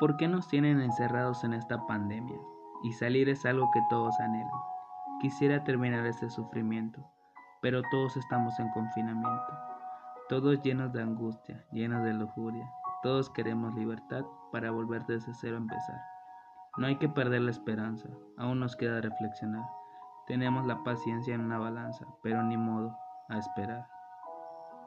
¿Por qué nos tienen encerrados en esta pandemia? Y salir es algo que todos anhelan. Quisiera terminar este sufrimiento, pero todos estamos en confinamiento. Todos llenos de angustia, llenos de lujuria. Todos queremos libertad para volver desde cero a empezar. No hay que perder la esperanza, aún nos queda reflexionar. Tenemos la paciencia en una balanza, pero ni modo, a esperar.